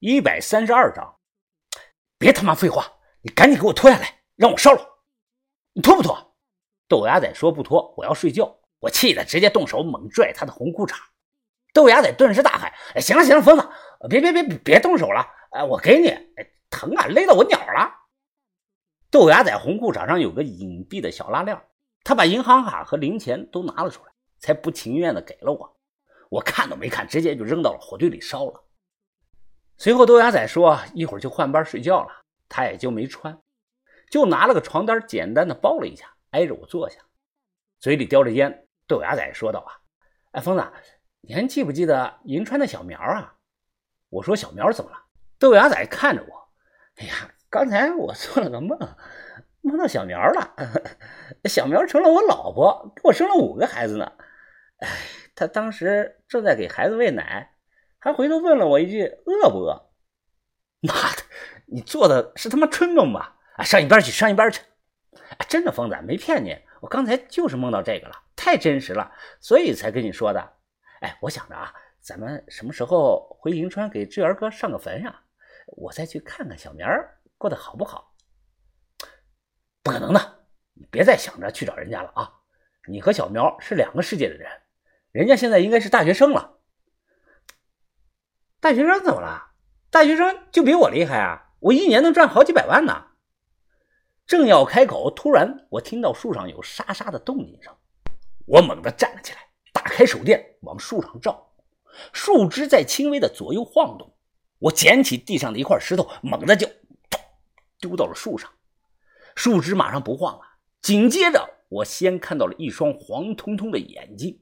一百三十二章。别他妈废话，你赶紧给我脱下来，让我烧了。你脱不脱？豆芽仔说不脱，我要睡觉。我气得直接动手猛拽他的红裤衩。豆芽仔顿时大喊：“哎，行了行了，疯子，别别别别动手了！哎，我给你，哎，疼啊，勒到我鸟了。”豆芽仔红裤衩上有个隐蔽的小拉链，他把银行卡和零钱都拿了出来，才不情愿的给了我。我看都没看，直接就扔到了火堆里烧了。随后豆芽仔说一会儿就换班睡觉了，他也就没穿，就拿了个床单简单的包了一下，挨着我坐下，嘴里叼着烟。豆芽仔说道：“啊，哎，疯子。”你还记不记得银川的小苗啊？我说小苗怎么了？豆芽仔看着我，哎呀，刚才我做了个梦，梦到小苗了。小苗成了我老婆，给我生了五个孩子呢。哎，他当时正在给孩子喂奶，还回头问了我一句饿不饿？妈的，你做的是他妈春梦吧？啊，上一边去，上一边去！真的，疯子没骗你，我刚才就是梦到这个了，太真实了，所以才跟你说的。哎，我想着啊，咱们什么时候回银川给志源哥上个坟呀？我再去看看小明过得好不好？不可能的，你别再想着去找人家了啊！你和小苗是两个世界的人，人家现在应该是大学生了。大学生怎么了？大学生就比我厉害啊！我一年能赚好几百万呢。正要开口，突然我听到树上有沙沙的动静声，我猛地站了起来。打开手电往树上照，树枝在轻微的左右晃动。我捡起地上的一块石头，猛地就丢到了树上，树枝马上不晃了。紧接着，我先看到了一双黄彤彤的眼睛，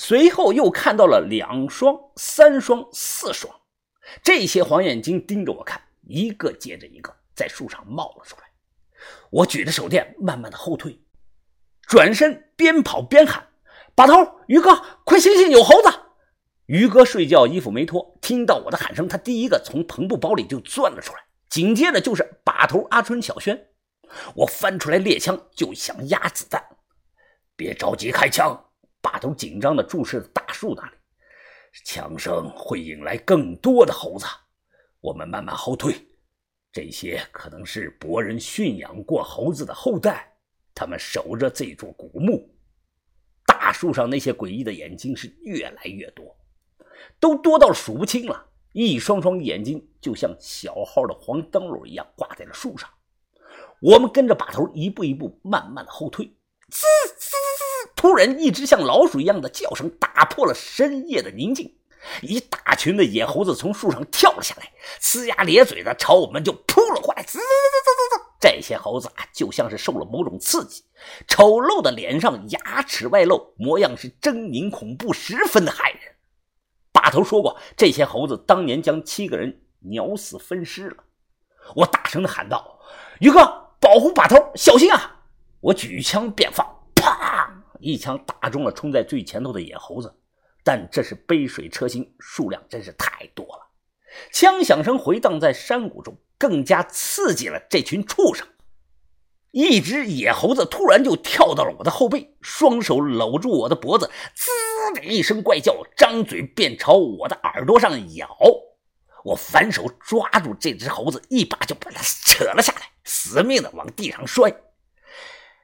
随后又看到了两双、三双、四双，这些黄眼睛盯着我看，一个接着一个在树上冒了出来。我举着手电，慢慢的后退，转身边跑边喊。把头，于哥，快醒醒，有猴子！于哥睡觉，衣服没脱，听到我的喊声，他第一个从篷布包里就钻了出来，紧接着就是把头阿春、小轩。我翻出来猎枪就想压子弹，别着急开枪。把头紧张地注视着大树那里，枪声会引来更多的猴子。我们慢慢后退，这些可能是博人驯养过猴子的后代，他们守着这座古墓。大树上那些诡异的眼睛是越来越多，都多到数不清了。一双双眼睛就像小号的黄灯笼一样挂在了树上。我们跟着把头一步一步慢慢的后退。滋！突然，一只像老鼠一样的叫声打破了深夜的宁静。一大群的野猴子从树上跳了下来，呲牙咧嘴的朝我们就扑了过来。滋滋滋滋滋！这些猴子啊，就像是受了某种刺激，丑陋的脸上牙齿外露，模样是狰狞恐怖，十分的骇人。把头说过，这些猴子当年将七个人咬死分尸了。我大声的喊道：“于哥，保护把头，小心啊！”我举枪便放，啪，一枪打中了冲在最前头的野猴子。但这是杯水车薪，数量真是太多了。枪响声回荡在山谷中。更加刺激了这群畜生。一只野猴子突然就跳到了我的后背，双手搂住我的脖子，滋的一声怪叫，张嘴便朝我的耳朵上咬。我反手抓住这只猴子，一把就把它扯了下来，死命的往地上摔。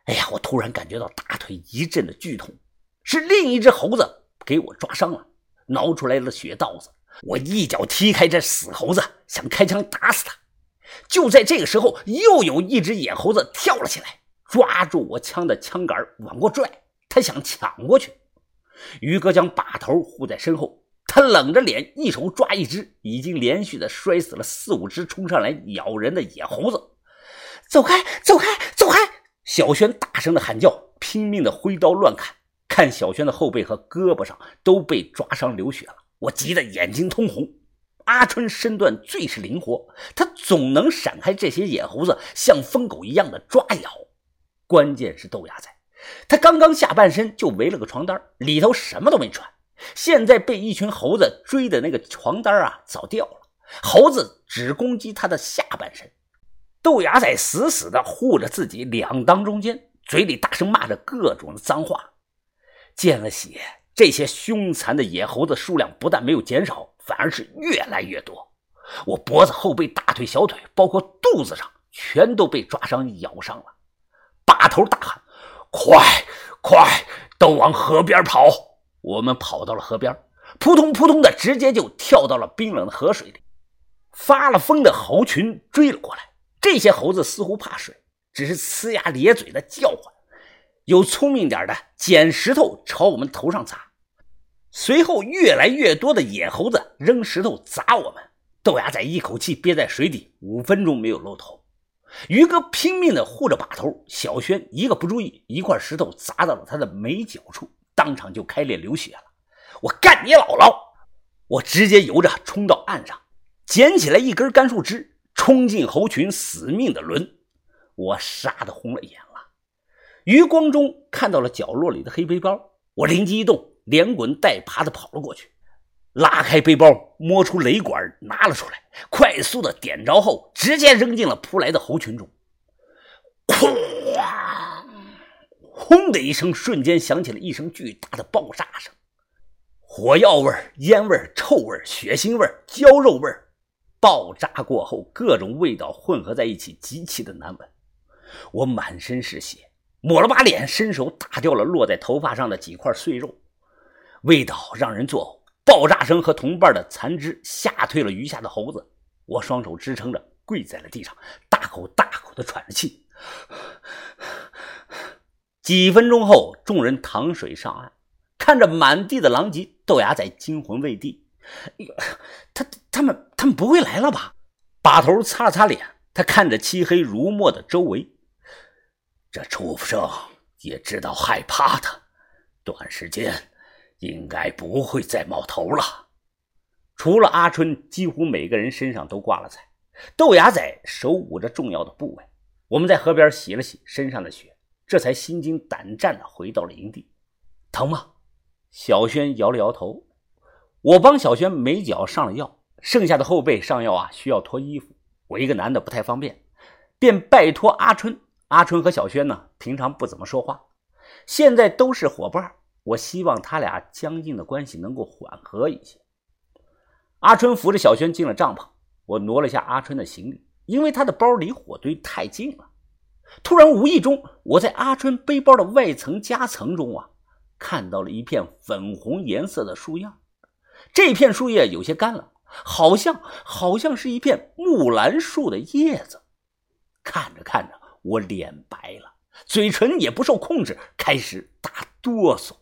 哎呀！我突然感觉到大腿一阵的剧痛，是另一只猴子给我抓伤了，挠出来了血道子。我一脚踢开这死猴子，想开枪打死他。就在这个时候，又有一只野猴子跳了起来，抓住我枪的枪杆往过拽，他想抢过去。于哥将把头护在身后，他冷着脸，一手抓一只已经连续的摔死了四五只冲上来咬人的野猴子。走开，走开，走开！小轩大声的喊叫，拼命的挥刀乱砍。看小轩的后背和胳膊上都被抓伤流血了，我急得眼睛通红。阿春身段最是灵活，他总能闪开这些野猴子像疯狗一样的抓咬。关键是豆芽仔，他刚刚下半身就围了个床单，里头什么都没穿，现在被一群猴子追的那个床单啊早掉了，猴子只攻击他的下半身。豆芽仔死死地护着自己两裆中间，嘴里大声骂着各种的脏话。见了血。这些凶残的野猴子数量不但没有减少，反而是越来越多。我脖子、后背、大腿、小腿，包括肚子上，全都被抓伤、咬伤了。把头大喊：“快快，都往河边跑！”我们跑到了河边，扑通扑通的，直接就跳到了冰冷的河水里。发了疯的猴群追了过来，这些猴子似乎怕水，只是呲牙咧嘴的叫唤。有聪明点的，捡石头朝我们头上砸。随后，越来越多的野猴子扔石头砸我们。豆芽仔一口气憋在水底五分钟没有露头。于哥拼命地护着把头，小轩一个不注意，一块石头砸到了他的眉角处，当场就开裂流血了。我干你姥姥！我直接游着冲到岸上，捡起来一根干树枝，冲进猴群，死命的抡。我杀得红了眼了。余光中看到了角落里的黑背包，我灵机一动，连滚带爬的跑了过去。拉开背包，摸出雷管，拿了出来，快速的点着后，直接扔进了扑来的猴群中。哐！轰的一声，瞬间响起了一声巨大的爆炸声，火药味、烟味、臭味、血腥味、焦肉味，爆炸过后，各种味道混合在一起，极其的难闻。我满身是血，抹了把脸，伸手打掉了落在头发上的几块碎肉，味道让人作呕。爆炸声和同伴的残肢吓退了余下的猴子，我双手支撑着跪在了地上，大口大口的喘着气。几分钟后，众人淌水上岸，看着满地的狼藉，豆芽仔惊魂未定。哎呦，他他们他们不会来了吧？把头擦了擦脸，他看着漆黑如墨的周围，这畜生也知道害怕的，短时间。应该不会再冒头了。除了阿春，几乎每个人身上都挂了彩。豆芽仔手捂着重要的部位。我们在河边洗了洗身上的血，这才心惊胆战的回到了营地。疼吗？小轩摇了摇头。我帮小轩美脚上了药，剩下的后背上药啊，需要脱衣服。我一个男的不太方便，便拜托阿春。阿春和小轩呢，平常不怎么说话，现在都是伙伴。我希望他俩僵硬的关系能够缓和一些。阿春扶着小轩进了帐篷，我挪了下阿春的行李，因为他的包离火堆太近了。突然，无意中我在阿春背包的外层夹层中啊，看到了一片粉红颜色的树叶。这片树叶有些干了，好像好像是一片木兰树的叶子。看着看着，我脸白了，嘴唇也不受控制开始打哆嗦。